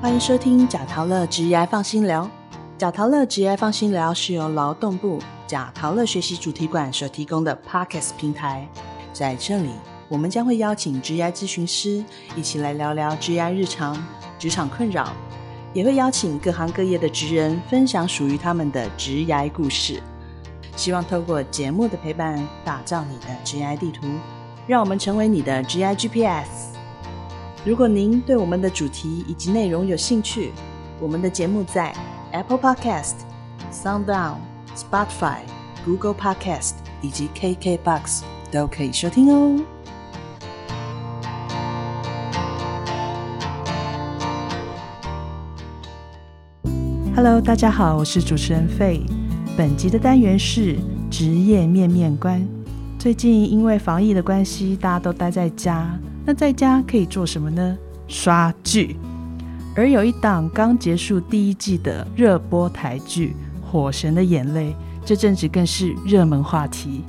欢迎收听贾陶乐职业放心聊。贾陶乐职业放心聊是由劳动部贾陶乐学习主题馆所提供的 Podcast 平台。在这里，我们将会邀请职业咨询师一起来聊聊职业日常、职场困扰，也会邀请各行各业的职人分享属于他们的职业故事。希望透过节目的陪伴，打造你的职业地图，让我们成为你的职业 GPS。如果您对我们的主题以及内容有兴趣，我们的节目在 Apple Podcast、SoundOn、Spotify、Google Podcast 以及 KKBox 都可以收听哦。Hello，大家好，我是主持人费。本集的单元是职业面面观。最近因为防疫的关系，大家都待在家。那在家可以做什么呢？刷剧。而有一档刚结束第一季的热播台剧《火神的眼泪》，这阵子更是热门话题。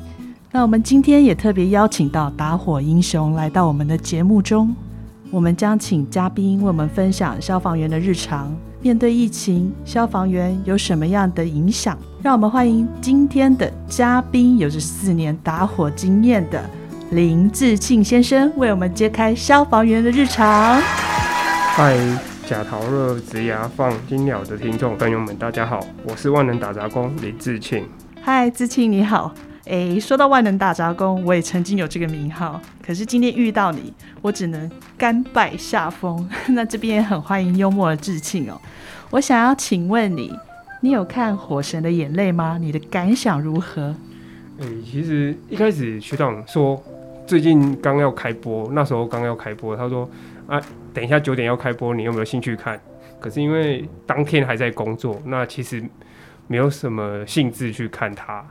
那我们今天也特别邀请到打火英雄来到我们的节目中，我们将请嘉宾为我们分享消防员的日常。面对疫情，消防员有什么样的影响？让我们欢迎今天的嘉宾，有着四年打火经验的林志庆先生，为我们揭开消防员的日常。嗨，假桃乐直牙放金鸟的听众朋友们，大家好，我是万能打杂工林志庆。嗨，志庆你好。哎，说到万能打杂工，我也曾经有这个名号，可是今天遇到你，我只能甘拜下风。那这边也很欢迎幽默的志庆哦。我想要请问你，你有看《火神的眼泪》吗？你的感想如何？哎，其实一开始学长说最近刚要开播，那时候刚要开播，他说啊，等一下九点要开播，你有没有兴趣看？可是因为当天还在工作，那其实没有什么兴致去看它。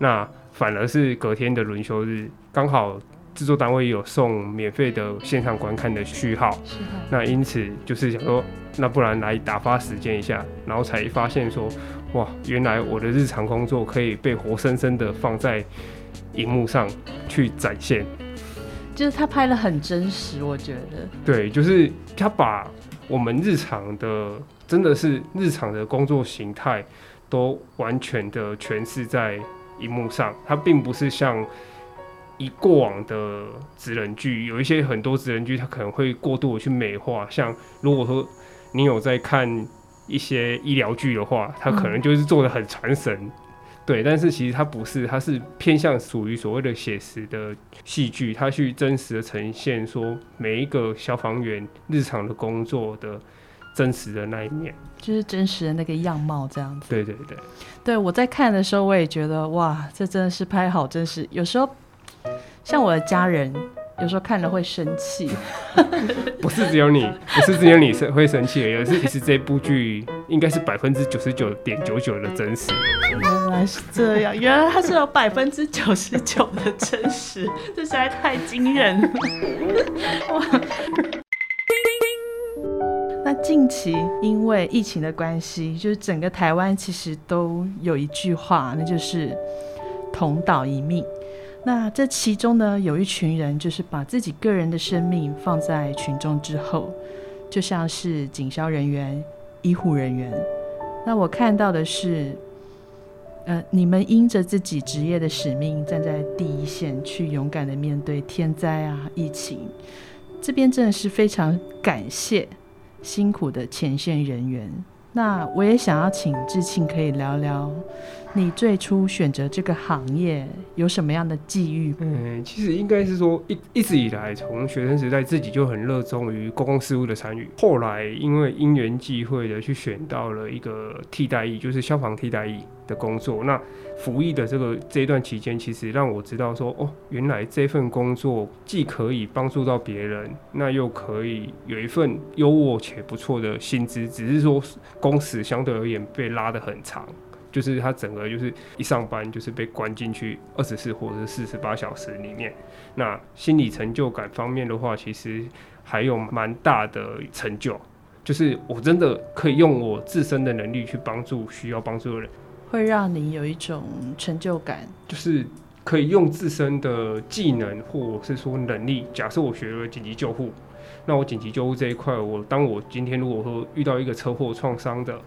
那反而是隔天的轮休日，刚好制作单位有送免费的线上观看的序号，那因此就是想说，那不然来打发时间一下，然后才发现说，哇，原来我的日常工作可以被活生生的放在荧幕上去展现，就是他拍的很真实，我觉得，对，就是他把我们日常的，真的是日常的工作形态，都完全的诠释在。荧幕上，它并不是像以过往的职人剧，有一些很多职人剧，它可能会过度的去美化。像如果说你有在看一些医疗剧的话，它可能就是做的很传神，对。但是其实它不是，它是偏向属于所谓的写实的戏剧，它去真实的呈现说每一个消防员日常的工作的。真实的那一面，就是真实的那个样貌，这样子。对对对，对我在看的时候，我也觉得哇，这真的是拍好真实。有时候，像我的家人，有时候看了会生气。不是只有你，不是只有你生会生气，而是其实这部剧应该是百分之九十九点九九的真实。原来是这样，原来它是有百分之九十九的真实，这实在太惊人了。哇！那近期因为疫情的关系，就是整个台湾其实都有一句话，那就是同岛一命。那这其中呢，有一群人就是把自己个人的生命放在群众之后，就像是警消人员、医护人员。那我看到的是，呃，你们因着自己职业的使命，站在第一线去勇敢的面对天灾啊、疫情，这边真的是非常感谢。辛苦的前线人员，那我也想要请志庆可以聊聊，你最初选择这个行业有什么样的际遇？嗯，其实应该是说一一直以来，从学生时代自己就很热衷于公共事务的参与，后来因为因缘际会的去选到了一个替代役，就是消防替代役的工作，那。服役的这个这一段期间，其实让我知道说，哦，原来这份工作既可以帮助到别人，那又可以有一份优渥且不错的薪资，只是说工时相对而言被拉得很长，就是他整个就是一上班就是被关进去二十四或者是四十八小时里面。那心理成就感方面的话，其实还有蛮大的成就，就是我真的可以用我自身的能力去帮助需要帮助的人。会让你有一种成就感，就是可以用自身的技能或者是说能力。假设我学了紧急救护，那我紧急救护这一块，我当我今天如果说遇到一个车祸创伤的，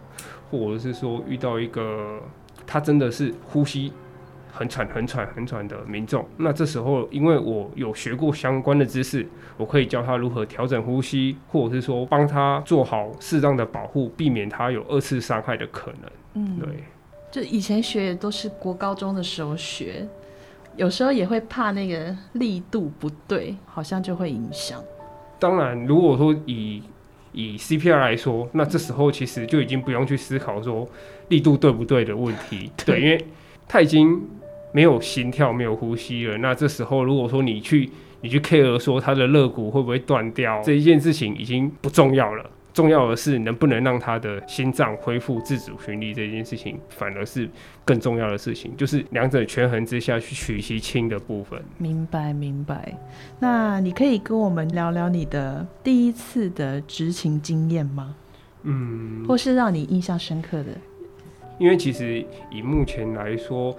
或者是说遇到一个他真的是呼吸很喘、很喘、很喘的民众，那这时候因为我有学过相关的知识，我可以教他如何调整呼吸，或者是说帮他做好适当的保护，避免他有二次伤害的可能。嗯，对，就以前学都是国高中的时候学，有时候也会怕那个力度不对，好像就会影响。当然，如果说以以 CPR 来说，那这时候其实就已经不用去思考说力度对不对的问题，对对，因为他已经没有心跳、没有呼吸了。那这时候如果说你去你去 care 说他的肋骨会不会断掉，这一件事情已经不重要了。重要的是能不能让他的心脏恢复自主循力这件事情，反而是更重要的事情，就是两者权衡之下去取其轻的部分。明白明白。那你可以跟我们聊聊你的第一次的执勤经验吗？嗯，或是让你印象深刻的？因为其实以目前来说，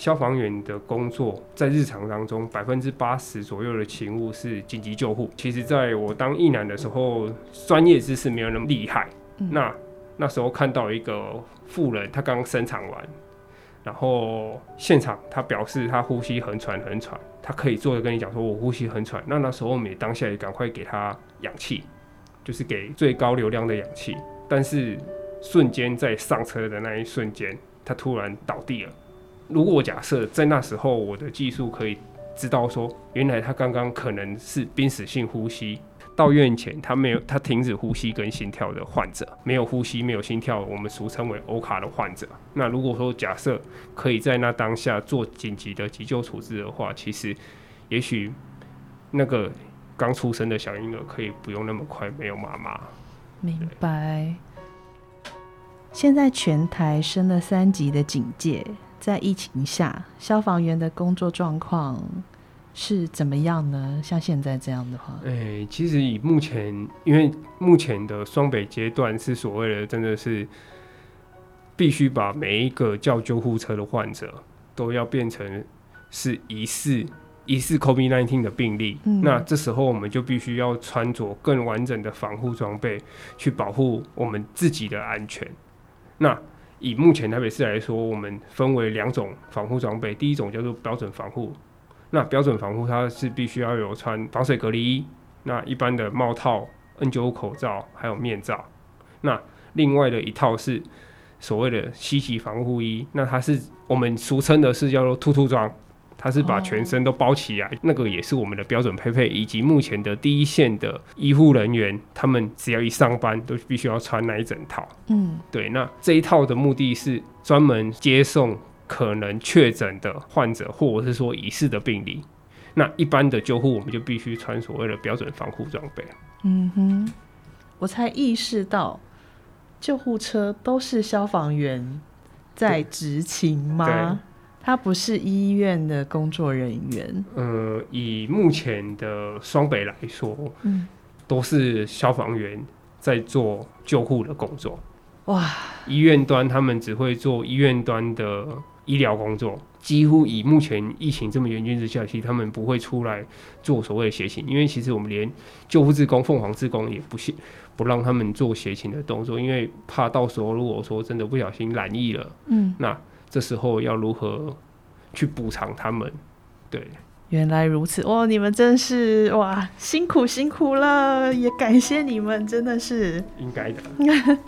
消防员的工作在日常当中百分之八十左右的勤务是紧急救护。其实在我当一男的时候，专业知识没有那么厉害。嗯那那时候看到一个妇人，她刚生产完，然后现场她表示她呼吸很喘很喘，她可以坐着跟你讲说我呼吸很喘。那那时候我们也当下也赶快给她氧气，就是给最高流量的氧气。但是瞬间在上车的那一瞬间，她突然倒地了。如果假设在那时候我的技术可以知道说，原来他刚刚可能是濒死性呼吸，到院前他没有他停止呼吸跟心跳的患者，没有呼吸没有心跳，我们俗称为欧卡的患者。那如果说假设可以在那当下做紧急的急救处置的话，其实也许那个刚出生的小婴儿可以不用那么快没有妈妈。明白。现在全台升了三级的警戒，在疫情下，消防员的工作状况是怎么样呢？像现在这样的话，诶、其实以目前，因为目前的双北阶段是所谓的，真的是必须把每一个叫救护车的患者都要变成是疑似疑似 COVID-19 的病例。嗯那这时候我们就必须要穿着更完整的防护装备，去保护我们自己的安全。那以目前台北市来说，我们分为两种防护装备，第一种叫做标准防护，那标准防护它是必须要有穿防水隔离衣，那一般的帽套、N95 口罩还有面罩。那另外的一套是所谓的西级防护衣，那它是我们俗称的是叫做兔兔装，它是把哦全身都包起来，那个也是我们的标准配备，以及目前的第一线的医护人员，他们只要一上班都必须要穿那一整套。嗯，对，那这一套的目的是专门接送可能确诊的患者，或者是说疑似的病例。那一般的救护，我们就必须穿所谓的标准防护装备。嗯哼，我才意识到，救护车都是消防员在执勤吗？他不是医院的工作人员。呃，以目前的双北来说，嗯，都是消防员在做救护的工作。哇，医院端他们只会做医院端的医疗工作，几乎以目前疫情这么严峻之下，其实他们不会出来做所谓的协勤，因为其实我们连救护志工、凤凰志工也不行不让他们做协勤的动作，因为怕到时候如果说真的不小心染疫了，嗯，那这时候要如何去补偿他们？对，原来如此，哦，你们真是哇，辛苦辛苦了，也感谢你们，真的是。应该的。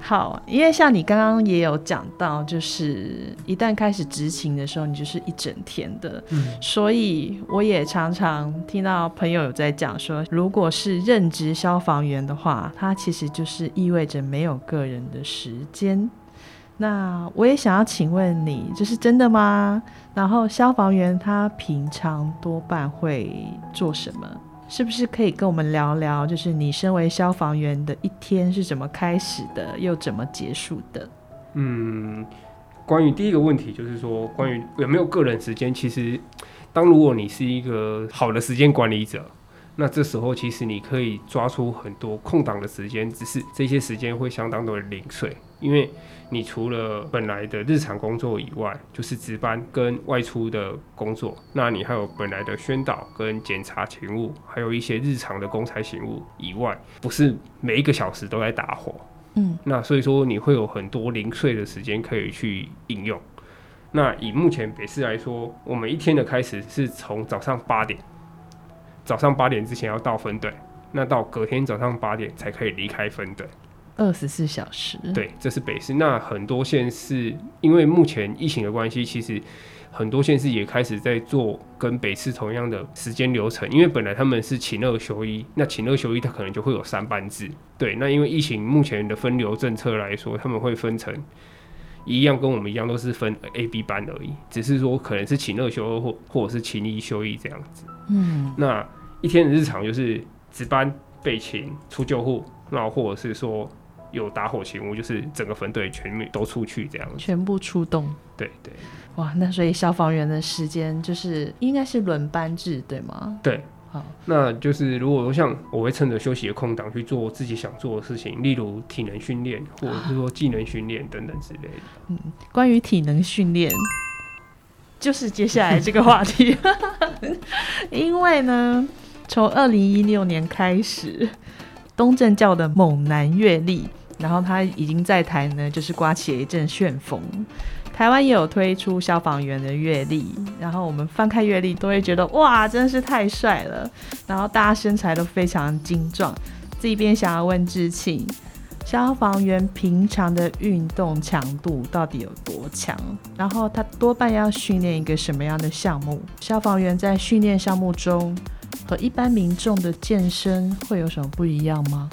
好，因为像你刚刚也有讲到，就是一旦开始执勤的时候，你就是一整天的，嗯所以我也常常听到朋友有在讲说，如果是任职消防员的话，它其实就是意味着没有个人的时间。那我也想要请问你，这是真的吗？然后消防员他平常多半会做什么？是不是可以跟我们聊聊，就是你身为消防员的一天是怎么开始的，又怎么结束的？嗯，关于第一个问题，就是说关于有没有个人时间，其实当如果你是一个好的时间管理者，那这时候其实你可以抓出很多空档的时间，只是这些时间会相当的零碎，因为你除了本来的日常工作以外，就是值班跟外出的工作，那你还有本来的宣导跟检查勤务，还有一些日常的公差勤务以外，不是每一个小时都在打火。嗯，那所以说你会有很多零碎的时间可以去应用。那以目前北市来说，我们一天的开始是从早上八点，早上八点之前要到分队，那到隔天早上八点才可以离开分队。二十四小时。对，这是北市。那很多县市因为目前疫情的关系，其实很多县市也开始在做跟北市同样的时间流程。因为本来他们是请二休一，那请二休一，它可能就会有三班制。对，那因为疫情目前的分流政策来说，他们会分成一样，跟我们一样都是分 A、B 班而已，只是说可能是请二休二或或者是请一休一这样子。嗯，那一天的日常就是值班、备勤、出救护，那或者是说有打火勤务，就是整个分队全面都出去这样子。全部出动。对对哇，那所以消防员的时间就是应该是轮班制，对吗？对，好，那就是如果说像我会趁着休息的空档去做自己想做的事情，例如体能训练，或者是说技能训练等等之类的。嗯关于体能训练，就是接下来这个话题，因为呢，从二零一六年开始，东正教的猛男阅历，然后他已经在台呢，就是刮起了一阵旋风。台湾也有推出消防员的阅历，然后我们翻开阅历都会觉得哇，真是太帅了，然后大家身材都非常精壮。这边想要问志庆，消防员平常的运动强度到底有多强？然后他多半要训练一个什么样的项目？消防员在训练项目中和一般民众的健身会有什么不一样吗？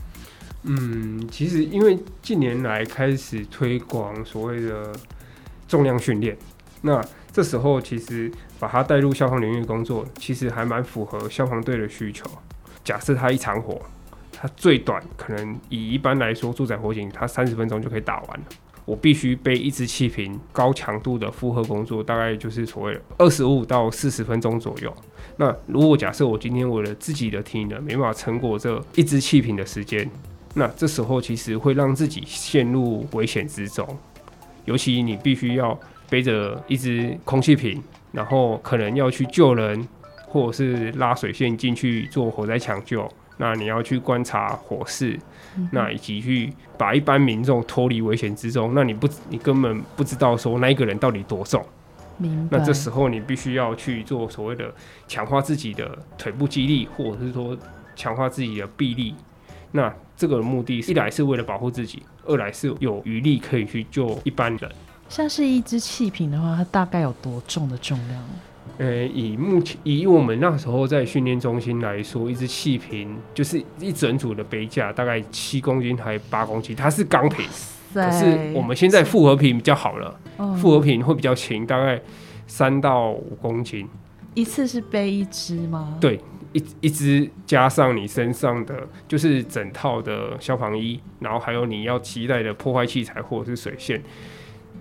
嗯，其实因为近年来开始推广所谓的重量训练，那这时候其实把它带入消防领域工作，其实还蛮符合消防队的需求。假设他一场火，它最短可能以一般来说住宅火警，它三十分钟就可以打完了。我必须背一支气瓶，高强度的负荷工作，大概就是所谓二十五到四十分钟左右。那如果假设我今天我的自己的体能没办法撑过这一支气瓶的时间，那这时候其实会让自己陷入危险之中。尤其你必须要背着一只空气瓶，然后可能要去救人，或者是拉水线进去做火灾抢救。那你要去观察火势，那以及去把一般民众脱离危险之中。那你不，你根本不知道说那一个人到底多重。那这时候你必须要去做所谓的强化自己的腿部肌力，或者是说强化自己的臂力。那这个目的，一来是为了保护自己，二来是有余力可以去救一般人。像是一支气瓶的话，它大概有多重的重量？呃，以目前以我们那时候在训练中心来说，一支气瓶就是一整组的杯架，大概七公斤还八公斤，它是钢瓶。可是我们现在复合瓶比较好了，复合瓶会比较轻，大概三到五公斤。一次是背一支吗？对，一一只加上你身上的就是整套的消防衣，然后还有你要期待的破坏器材或者是水线。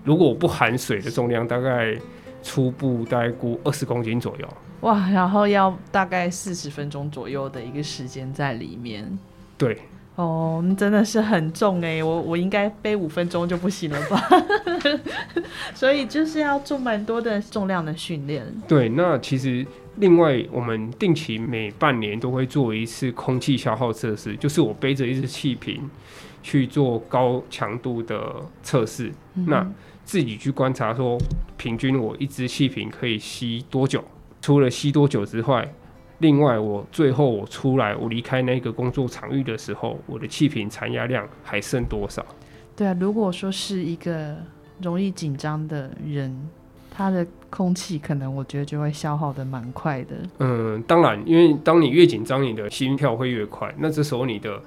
如果不含水的重量，大概。初步大概估二十公斤左右，哇，然后要大概四十分钟左右的一个时间在里面。对，哦，真的是很重哎，我我应该背五分钟就不行了吧？所以就是要做蛮多的重量的训练。对，那其实另外我们定期每半年都会做一次空气消耗测试，就是我背着一只气瓶去做高强度的测试。那自己去观察，说平均我一只气瓶可以吸多久？除了吸多久之外，另外我最后我出来，我离开那个工作场域的时候，我的气瓶残压量还剩多少？对啊，如果说是一个容易紧张的人，它的空气可能我觉得就会消耗的蛮快的。嗯，当然，因为当你越紧张，你的心跳会越快，那这时候你的。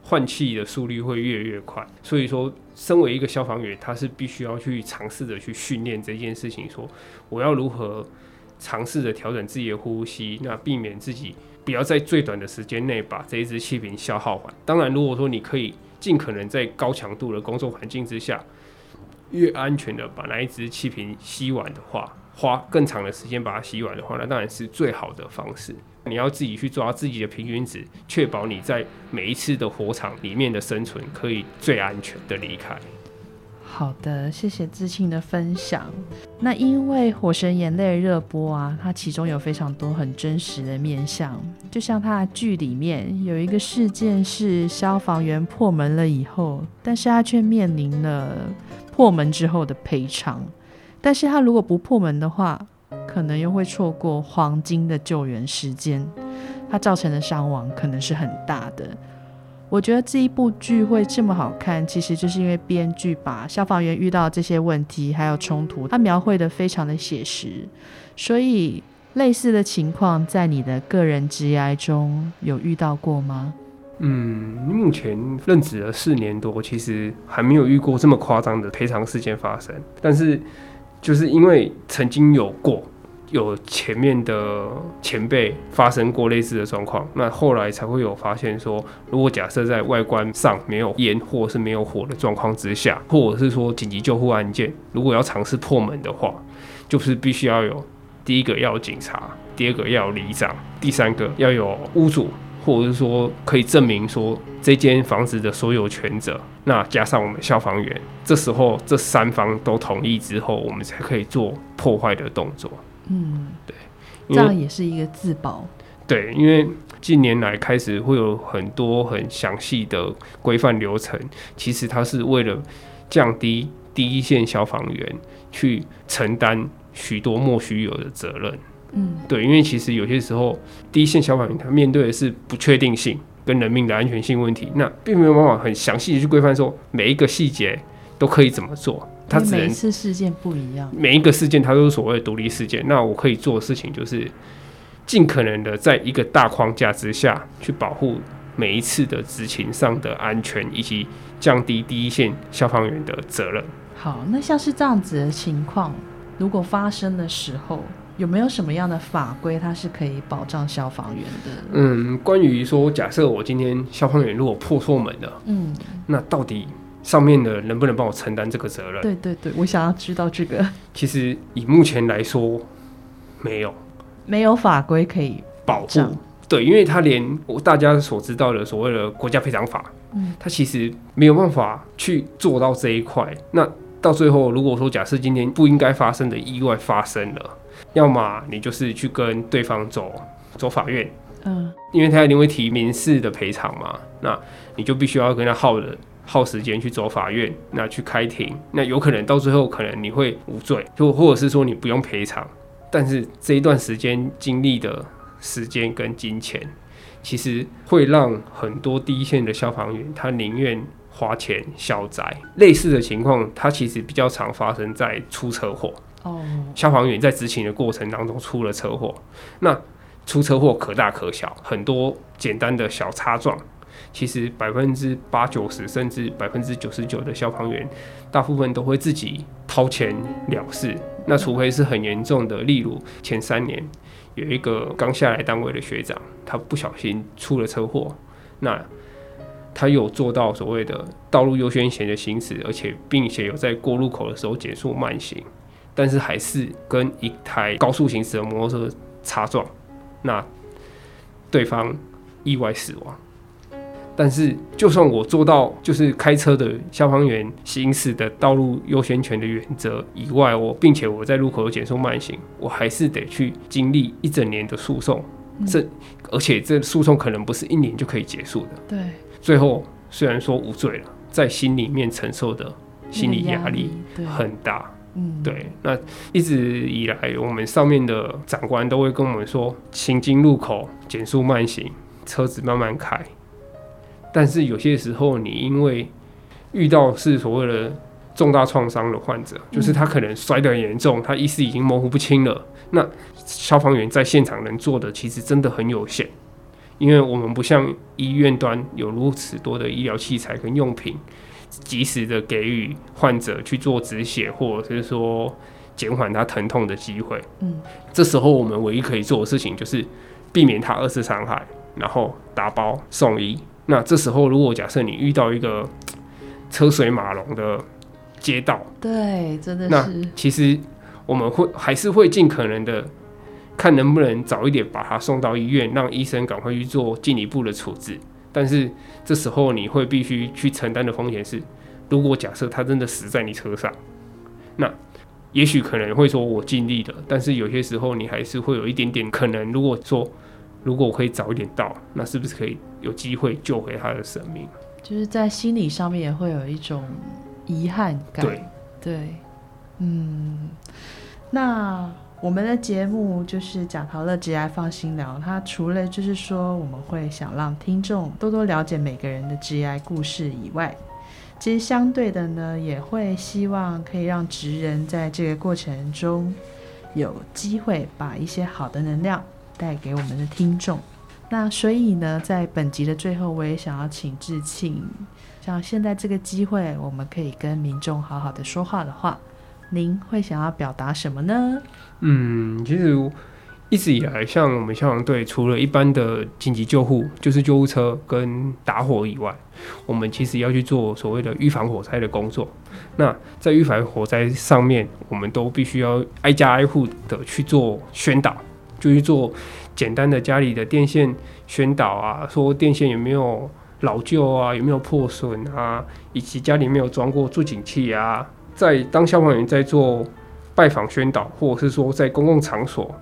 换气的速率会越越快，所以说，身为一个消防员，他是必须要去尝试着去训练这件事情。说，我要如何尝试着调整自己的呼吸，那避免自己不要在最短的时间内把这一支气瓶消耗完。当然，如果说你可以尽可能在高强度的工作环境之下，越安全的把那一只气瓶吸完的话，花更长的时间把它吸完的话，那当然是最好的方式。你要自己去抓自己的平均值，确保你在每一次的火场里面的生存可以最安全的离开。好的，谢谢志庆的分享。那因为《火神眼泪》热播啊，它其中有非常多很真实的面相，就像它的剧里面有一个事件是消防员破门了以后，但是他却面临了破门之后的赔偿。但是他如果不破门的话，可能又会错过黄金的救援时间，他造成的伤亡可能是很大的。我觉得这一部剧会这么好看，其实就是因为编剧把消防员遇到这些问题还有冲突，他描绘的非常的写实。所以类似的情况在你的个人职业中有遇到过吗？嗯，目前任职了四年多，其实还没有遇过这么夸张的赔偿事件发生。但是就是因为曾经有过。有前面的前辈发生过类似的状况，那后来才会有发现说，如果假设在外观上没有烟或是没有火的状况之下，或者是说紧急救护案件，如果要尝试破门的话，就是必须要有第一个要警察，第二个要里长，第三个要有屋主，或者是说可以证明说这间房子的所有权者，那加上我们消防员，这时候这三方都同意之后，我们才可以做破坏的动作。嗯，对，这样也是一个自保。对，因为近年来开始会有很多很详细的规范流程，其实它是为了降低第一线消防员去承担许多莫须有的责任。嗯，对，因为其实有些时候第一线消防员他面对的是不确定性跟人命的安全性问题，那并没有办法很详细的去规范说每一个细节都可以怎么做。他每一次事件不一样，每一个事件它都是所谓的独立事件。那我可以做的事情就是，尽可能的在一个大框架之下去保护每一次的执勤上的安全，以及降低第一线消防员的责任。好，那像是这样子的情况，如果发生的时候，有没有什么样的法规它是可以保障消防员的？嗯，关于说，假设我今天消防员如果破错门了，嗯，那到底？上面的能不能帮我承担这个责任？对对对，我想要知道这个。其实以目前来说，没有，没有法规可以保护。对，因为他连我大家所知道的所谓的国家赔偿法，嗯，他其实没有办法去做到这一块。那到最后，如果说假设今天不应该发生的意外发生了，要么你就是去跟对方走走法院，嗯，因为他一定会提民事的赔偿嘛，那你就必须要跟他耗的。耗时间去走法院，那去开庭，那有可能到最后可能你会无罪，就或者是说你不用赔偿，但是这一段时间经历的时间跟金钱，其实会让很多第一线的消防员他宁愿花钱消灾。类似的情况，它其实比较常发生在出车祸。消防员在执勤的过程当中出了车祸，那出车祸可大可小，很多简单的小擦撞。其实百分之八九十甚至百分之九十九的消防员，大部分都会自己掏钱了事。那除非是很严重的，例如前三年有一个刚下来单位的学长，他不小心出了车祸，那他有做到所谓的道路优先险的行驶，而且并且有在过路口的时候减速慢行，但是还是跟一台高速行驶的摩托车擦撞，那对方意外死亡。但是，就算我做到就是开车的消防员行驶的道路优先权的原则以外，我并且我在路口有减速慢行，我还是得去经历一整年的诉讼。这而且这诉讼可能不是一年就可以结束的。对，最后虽然说无罪了，在心里面承受的心理压力很大。嗯，对。那一直以来，我们上面的长官都会跟我们说，行经路口减速慢行，车子慢慢开。但是有些时候，你因为遇到是所谓的重大创伤的患者，就是他可能摔得很严重，他意识已经模糊不清了。那消防员在现场能做的其实真的很有限，因为我们不像医院端有如此多的医疗器材跟用品，及时的给予患者去做止血，或者是说减缓他疼痛的机会。嗯，这时候我们唯一可以做的事情就是避免他二次伤害，然后打包送医。那这时候，如果假设你遇到一个车水马龙的街道，对，真的是。那其实我们会还是会尽可能的看能不能早一点把他送到医院，让医生赶快去做进一步的处置。但是这时候你会必须去承担的风险是，如果假设他真的死在你车上，那也许可能会说我尽力了，但是有些时候你还是会有一点点可能，如果说如果我可以早一点到，那是不是可以有机会救回他的生命？就是在心理上面也会有一种遗憾感。对对，嗯，那我们的节目就是讲陶乐节爱放心聊，它除了就是说我们会想让听众多多了解每个人的职业故事以外，其实相对的呢，也会希望可以让职人在这个过程中有机会把一些好的能量带给我们的听众。那所以呢，在本集的最后，我也想要请志庆，像现在这个机会，我们可以跟民众好好的说话的话，您会想要表达什么呢？嗯，其实一直以来，像我们消防队，除了一般的紧急救护，就是救护车跟打火以外，我们其实要去做所谓的预防火灾的工作。那在预防火灾上面，我们都必须要挨家挨户的去做宣导，就去做简单的家里的电线宣导啊，说电线有没有老旧啊，有没有破损啊，以及家里没有装过助警器啊。在当消防员在做拜访宣导，或者是说在公共场所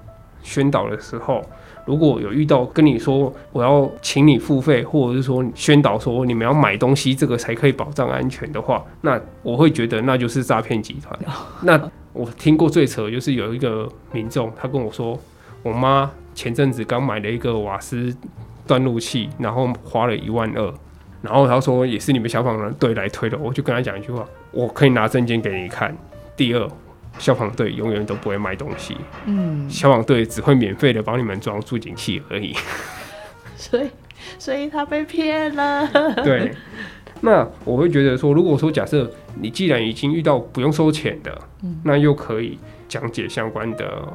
宣导的时候，如果有遇到跟你说我要请你付费，或者是说宣导说你们要买东西，这个才可以保障安全的话，那我会觉得那就是诈骗集团。那我听过最扯的就是有一个民众，他跟我说，我妈前阵子刚买了一个瓦斯断路器，然后花了一万二，然后他说也是你们消防队来推的，我就跟他讲一句话，我可以拿证件给你看。第二。消防队永远都不会卖东西，嗯，消防队只会免费的帮你们装助警器而已。所以所以他被骗了。对，那我会觉得说，如果说假设你既然已经遇到不用收钱的，嗯那又可以讲解相关的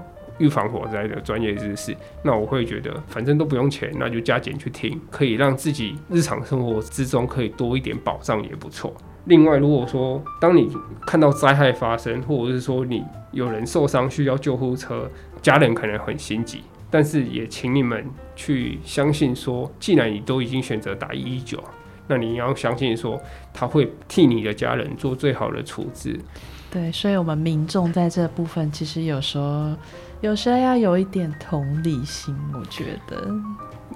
预防火灾的专业知识，那我会觉得反正都不用钱，那就加减去听，可以让自己日常生活之中可以多一点保障也不错。另外，如果说当你看到灾害发生，或者是说你有人受伤需要救护车，家人可能很心急，但是也请你们去相信说，既然你都已经选择打一一九，那你要相信说他会替你的家人做最好的处置。对，所以我们民众在这部分，其实有时候有时候要有一点同理心，我觉得。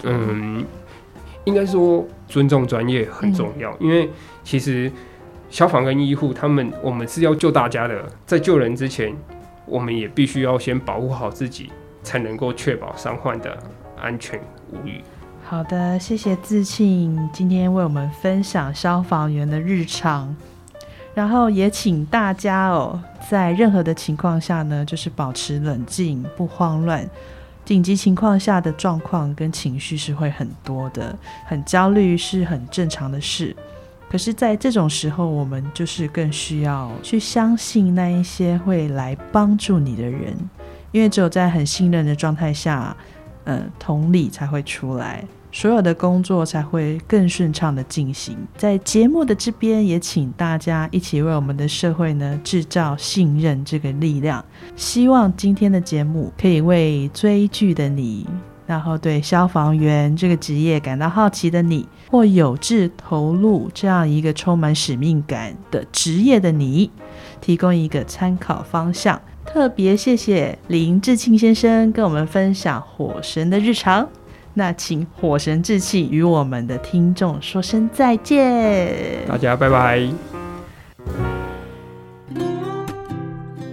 嗯，应该说尊重专业很重要，因为其实消防跟医护他们，我们是要救大家的，在救人之前，我们也必须要先保护好自己，才能够确保伤患的安全无虞。好的，谢谢自庆今天为我们分享消防员的日常，然后也请大家哦，在任何的情况下呢，就是保持冷静，不慌乱。紧急情况下的状况跟情绪是会很多的，很焦虑是很正常的事。可是，在这种时候，我们就是更需要去相信那一些会来帮助你的人，因为只有在很信任的状态下，呃，同理才会出来，所有的工作才会更顺畅的进行。在节目的这边，也请大家一起为我们的社会呢制造信任这个力量。希望今天的节目可以为追剧的你，然后对消防员这个职业感到好奇的你，或有志投入这样一个充满使命感的职业的你，提供一个参考方向。特别谢谢林志庆先生跟我们分享火神的日常。那请火神志气与我们的听众说声再见。大家拜拜。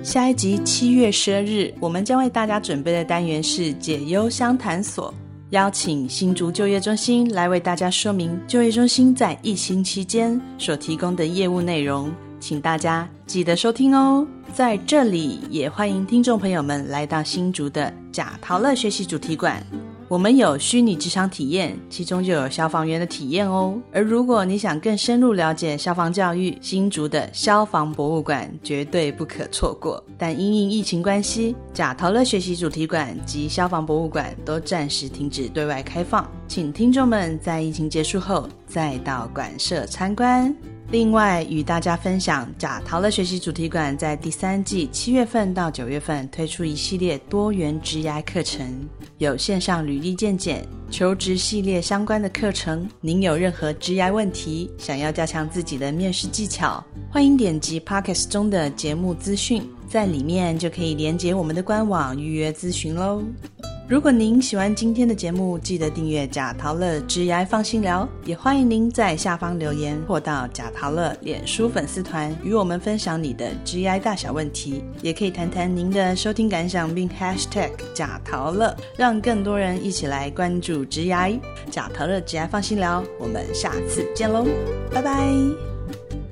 下一集七月十二日，我们将为大家准备的单元是解忧相谈所，邀请新竹就业中心来为大家说明就业中心在疫情期间所提供的业务内容，请大家记得收听哦。在这里，也欢迎听众朋友们来到新竹的贾陶乐学习主题馆。我们有虚拟职场体验，其中就有消防员的体验哦。而如果你想更深入了解消防教育，新竹的消防博物馆绝对不可错过。但因应疫情关系，假陶乐学习主题馆及消防博物馆都暂时停止对外开放，请听众们在疫情结束后再到馆舍参观。另外，与大家分享，贾陶乐学习主题馆在第三季七月份到九月份推出一系列多元职涯课程，有线上履历见检、求职系列相关的课程。您有任何职涯问题，想要加强自己的面试技巧，欢迎点击 Pockets 中的节目资讯，在里面就可以连接我们的官网预约咨询喽。如果您喜欢今天的节目，记得订阅贾陶乐职涯放心聊，也欢迎您在下方留言或到贾陶乐脸书粉丝团与我们分享你的职涯大小问题，也可以谈谈您的收听感想，并 #hashtag 贾陶乐，让更多人一起来关注职涯。贾陶乐职涯放心聊，我们下次见喽，拜拜。